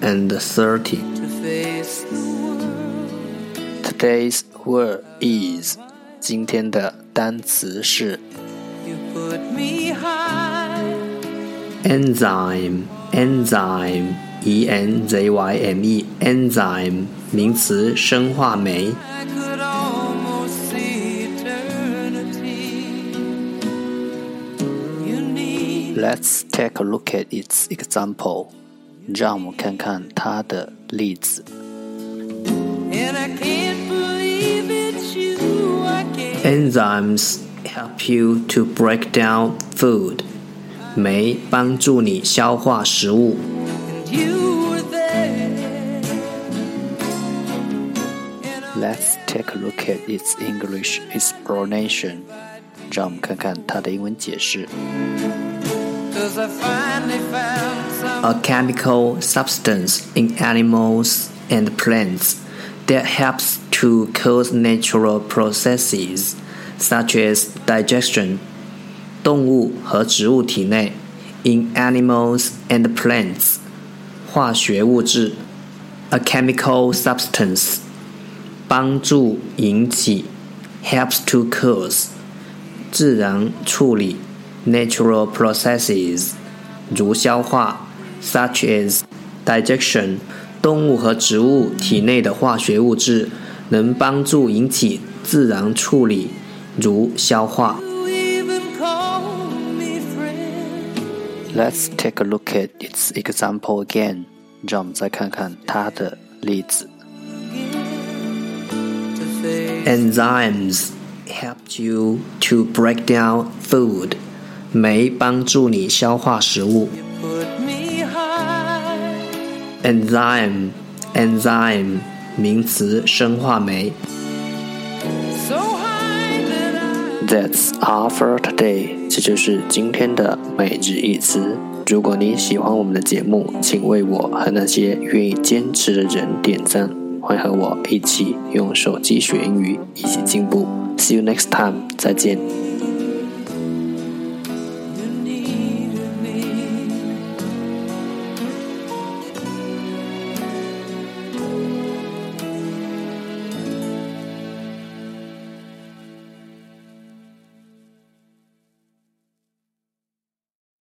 and thirty. Today's word is 今天的单词是 enzyme enzyme e n z y m e enzyme 名词生化酶。Let's take a look at its example. 让我们看看它的例子。Enzymes help you to break down food. 酶帮助你消化食物。Let's take a look at its English explanation. 让我们看看它的英文解释。 A chemical substance in animals and plants that helps to cause natural processes such as digestion. 动物和植物体内 in animals and plants 化学物质 a chemical substance 帮助引起 helps to cause 自然处理 natural processes，如消化 ，such as digestion，动物和植物体内的化学物质能帮助引起自然处理，如消化。Let's take a look at its example again，让我们再看看它的例子。Enzymes help you to break down food. 酶帮助你消化食物。 enzyme，enzyme，名词，生化酶。That's all for today，这就是今天的每日一词。如果你喜欢我们的节目，请为我和那些愿意坚持的人点赞。欢迎和我一起用手机学英语，一起进步。See you next time，再见。